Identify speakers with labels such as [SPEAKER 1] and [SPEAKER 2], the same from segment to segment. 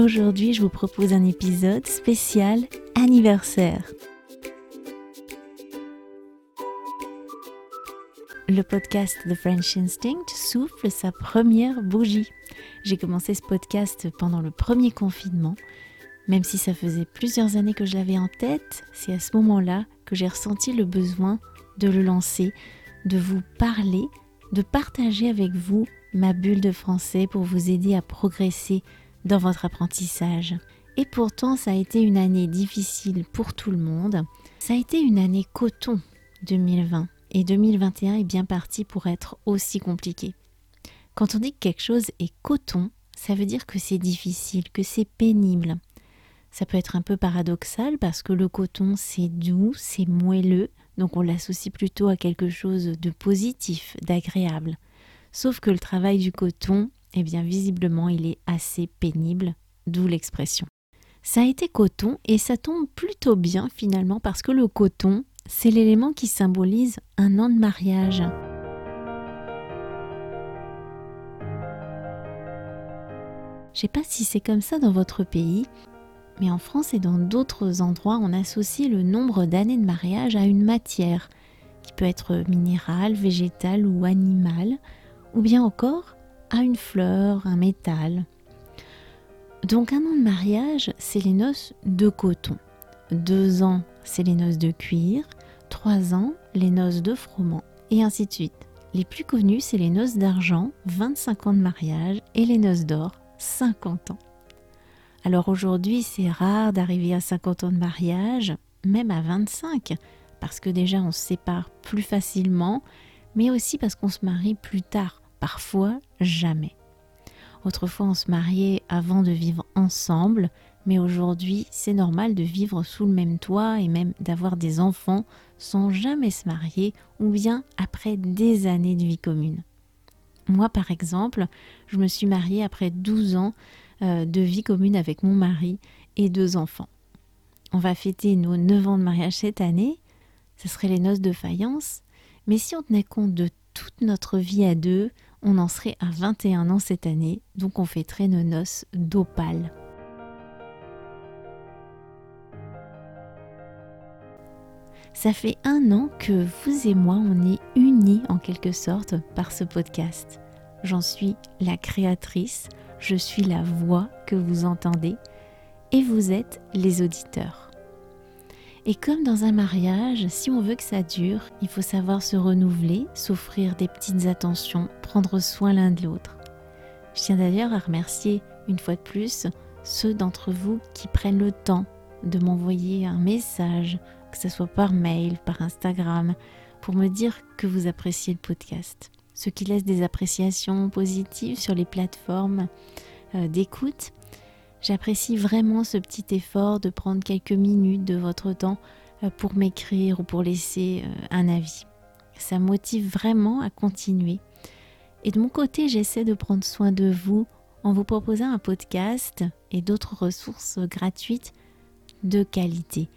[SPEAKER 1] Aujourd'hui, je vous propose un épisode spécial anniversaire. Le podcast The French Instinct souffle sa première bougie. J'ai commencé ce podcast pendant le premier confinement. Même si ça faisait plusieurs années que je l'avais en tête, c'est à ce moment-là que j'ai ressenti le besoin de le lancer, de vous parler, de partager avec vous ma bulle de français pour vous aider à progresser dans votre apprentissage. Et pourtant, ça a été une année difficile pour tout le monde. Ça a été une année coton 2020. Et 2021 est bien parti pour être aussi compliqué. Quand on dit que quelque chose est coton, ça veut dire que c'est difficile, que c'est pénible. Ça peut être un peu paradoxal parce que le coton c'est doux, c'est moelleux, donc on l'associe plutôt à quelque chose de positif, d'agréable. Sauf que le travail du coton, eh bien visiblement il est assez pénible, d'où l'expression. Ça a été coton et ça tombe plutôt bien finalement parce que le coton, c'est l'élément qui symbolise un an de mariage. Je sais pas si c'est comme ça dans votre pays, mais en France et dans d'autres endroits, on associe le nombre d'années de mariage à une matière, qui peut être minérale, végétale ou animale, ou bien encore une fleur, un métal. Donc un an de mariage, c'est les noces de coton. Deux ans, c'est les noces de cuir. Trois ans, les noces de froment. Et ainsi de suite. Les plus connus, c'est les noces d'argent, 25 ans de mariage, et les noces d'or, 50 ans. Alors aujourd'hui, c'est rare d'arriver à 50 ans de mariage, même à 25, parce que déjà on se sépare plus facilement, mais aussi parce qu'on se marie plus tard, parfois jamais. Autrefois, on se mariait avant de vivre ensemble, mais aujourd'hui, c'est normal de vivre sous le même toit et même d'avoir des enfants sans jamais se marier ou bien après des années de vie commune. Moi, par exemple, je me suis mariée après 12 ans euh, de vie commune avec mon mari et deux enfants. On va fêter nos 9 ans de mariage cette année, ce serait les noces de faïence, mais si on tenait compte de toute notre vie à deux, on en serait à 21 ans cette année, donc on fêterait nos noces d'opale. Ça fait un an que vous et moi, on est unis en quelque sorte par ce podcast. J'en suis la créatrice, je suis la voix que vous entendez et vous êtes les auditeurs. Et comme dans un mariage, si on veut que ça dure, il faut savoir se renouveler, s'offrir des petites attentions, prendre soin l'un de l'autre. Je tiens d'ailleurs à remercier une fois de plus ceux d'entre vous qui prennent le temps de m'envoyer un message, que ce soit par mail, par Instagram, pour me dire que vous appréciez le podcast. Ceux qui laissent des appréciations positives sur les plateformes euh, d'écoute, J'apprécie vraiment ce petit effort de prendre quelques minutes de votre temps euh, pour m'écrire ou pour laisser euh, un avis. Ça motive vraiment à continuer. Et de mon côté, j'essaie de prendre soin de vous en vous proposant un podcast et d'autres ressources gratuites de qualité.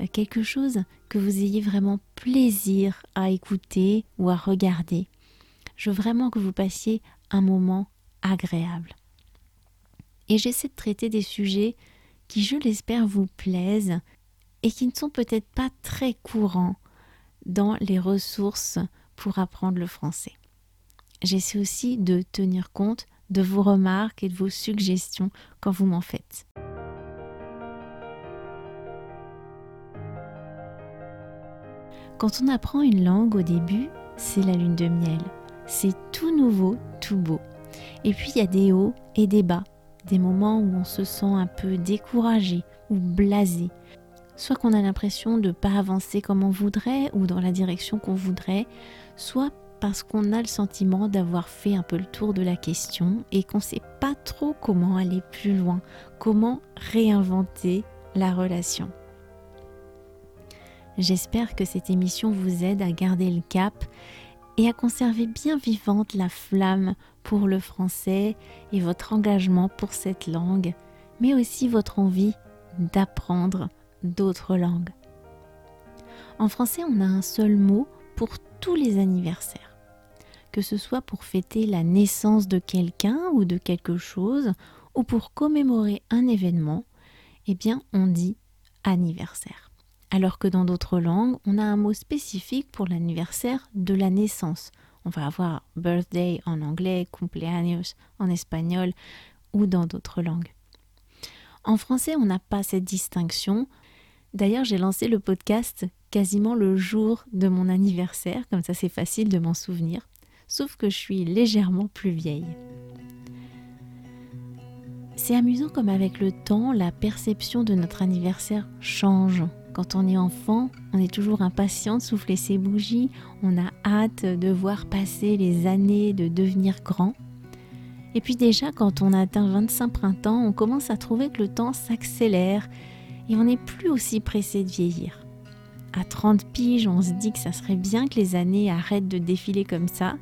[SPEAKER 1] Euh, quelque chose que vous ayez vraiment plaisir à écouter ou à regarder. Je veux vraiment que vous passiez un moment agréable et j'essaie de traiter des sujets qui, je l'espère, vous plaisent et qui ne sont peut-être pas très courants dans les ressources pour apprendre le français. J'essaie aussi de tenir compte de vos remarques et de vos suggestions quand vous m'en faites. Quand on apprend une langue au début, c'est la lune de miel. C'est tout nouveau, tout beau. Et puis il y a des hauts et des bas, des moments où on se sent un peu découragé ou blasé. Soit qu'on a l'impression de ne pas avancer comme on voudrait ou dans la direction qu'on voudrait, soit parce qu'on a le sentiment d'avoir fait un peu le tour de la question et qu'on ne sait pas trop comment aller plus loin, comment réinventer la relation. J'espère que cette émission vous aide à garder le cap et à conserver bien vivante la flamme pour le français et votre engagement pour cette langue, mais aussi votre envie d'apprendre d'autres langues. En français, on a un seul mot pour tous les anniversaires. Que ce soit pour fêter la naissance de quelqu'un ou de quelque chose, ou pour commémorer un événement, eh bien on dit anniversaire alors que dans d'autres langues, on a un mot spécifique pour l'anniversaire de la naissance. On va avoir birthday en anglais, cumpleaños en espagnol ou dans d'autres langues. En français, on n'a pas cette distinction. D'ailleurs, j'ai lancé le podcast quasiment le jour de mon anniversaire, comme ça c'est facile de m'en souvenir, sauf que je suis légèrement plus vieille. C'est amusant comme avec le temps, la perception de notre anniversaire change. Quand on est enfant, on est toujours impatient de souffler ses bougies, on a hâte de voir passer les années, de devenir grand. Et puis déjà, quand on atteint 25 printemps, on commence à trouver que le temps s'accélère et on n'est plus aussi pressé de vieillir. À 30 piges, on se dit que ça serait bien que les années arrêtent de défiler comme ça.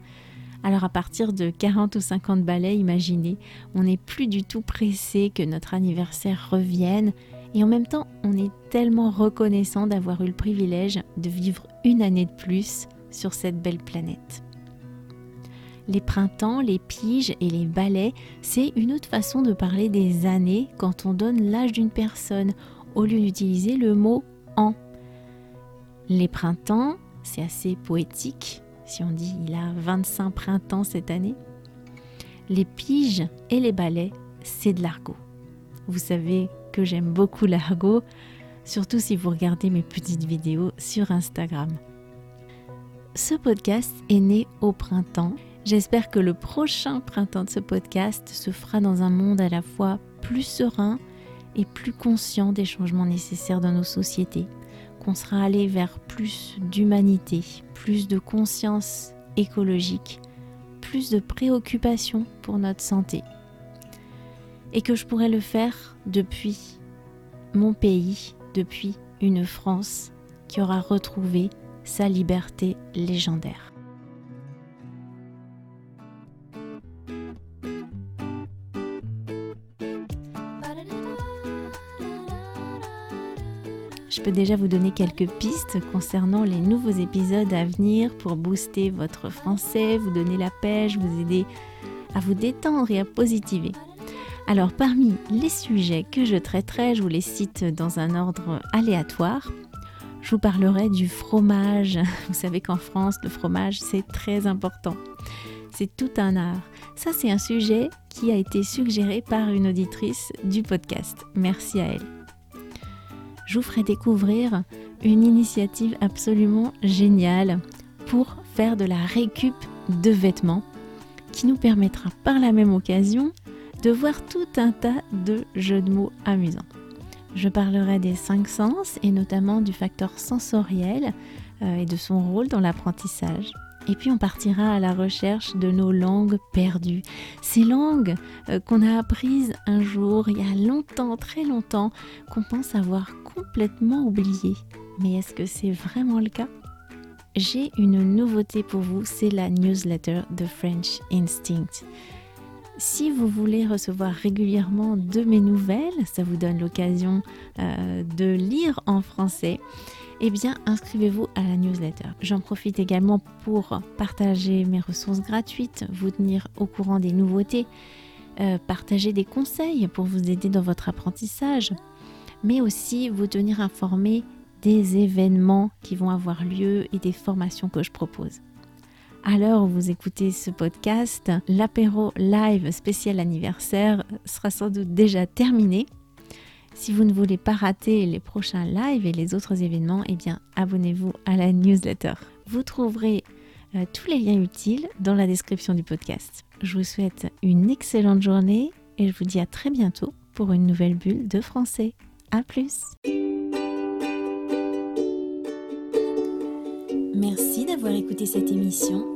[SPEAKER 1] Alors à partir de 40 ou 50 balais, imaginez, on n'est plus du tout pressé que notre anniversaire revienne et en même temps, on est tellement reconnaissant d'avoir eu le privilège de vivre une année de plus sur cette belle planète. Les printemps, les piges et les balais, c'est une autre façon de parler des années quand on donne l'âge d'une personne au lieu d'utiliser le mot an. Les printemps, c'est assez poétique si on dit il a 25 printemps cette année. Les piges et les balais, c'est de l'argot. Vous savez que j'aime beaucoup l'argot, surtout si vous regardez mes petites vidéos sur Instagram. Ce podcast est né au printemps. J'espère que le prochain printemps de ce podcast se fera dans un monde à la fois plus serein et plus conscient des changements nécessaires dans nos sociétés, qu'on sera allé vers plus d'humanité, plus de conscience écologique, plus de préoccupation pour notre santé et que je pourrais le faire depuis mon pays, depuis une France qui aura retrouvé sa liberté légendaire. Je peux déjà vous donner quelques pistes concernant les nouveaux épisodes à venir pour booster votre français, vous donner la pêche, vous aider à vous détendre et à positiver. Alors parmi les sujets que je traiterai, je vous les cite dans un ordre aléatoire. Je vous parlerai du fromage. Vous savez qu'en France, le fromage, c'est très important. C'est tout un art. Ça, c'est un sujet qui a été suggéré par une auditrice du podcast. Merci à elle. Je vous ferai découvrir une initiative absolument géniale pour faire de la récup de vêtements qui nous permettra par la même occasion de voir tout un tas de jeux de mots amusants. Je parlerai des cinq sens et notamment du facteur sensoriel euh, et de son rôle dans l'apprentissage. Et puis on partira à la recherche de nos langues perdues. Ces langues euh, qu'on a apprises un jour, il y a longtemps, très longtemps, qu'on pense avoir complètement oubliées. Mais est-ce que c'est vraiment le cas? J'ai une nouveauté pour vous, c'est la newsletter The French Instinct. Si vous voulez recevoir régulièrement de mes nouvelles, ça vous donne l'occasion euh, de lire en français, eh bien inscrivez-vous à la newsletter. J'en profite également pour partager mes ressources gratuites, vous tenir au courant des nouveautés, euh, partager des conseils pour vous aider dans votre apprentissage, mais aussi vous tenir informé des événements qui vont avoir lieu et des formations que je propose. À l'heure où vous écoutez ce podcast, l'apéro live spécial anniversaire sera sans doute déjà terminé. Si vous ne voulez pas rater les prochains lives et les autres événements, eh bien abonnez-vous à la newsletter. Vous trouverez euh, tous les liens utiles dans la description du podcast. Je vous souhaite une excellente journée et je vous dis à très bientôt pour une nouvelle bulle de français. A plus Merci d'avoir écouté cette émission.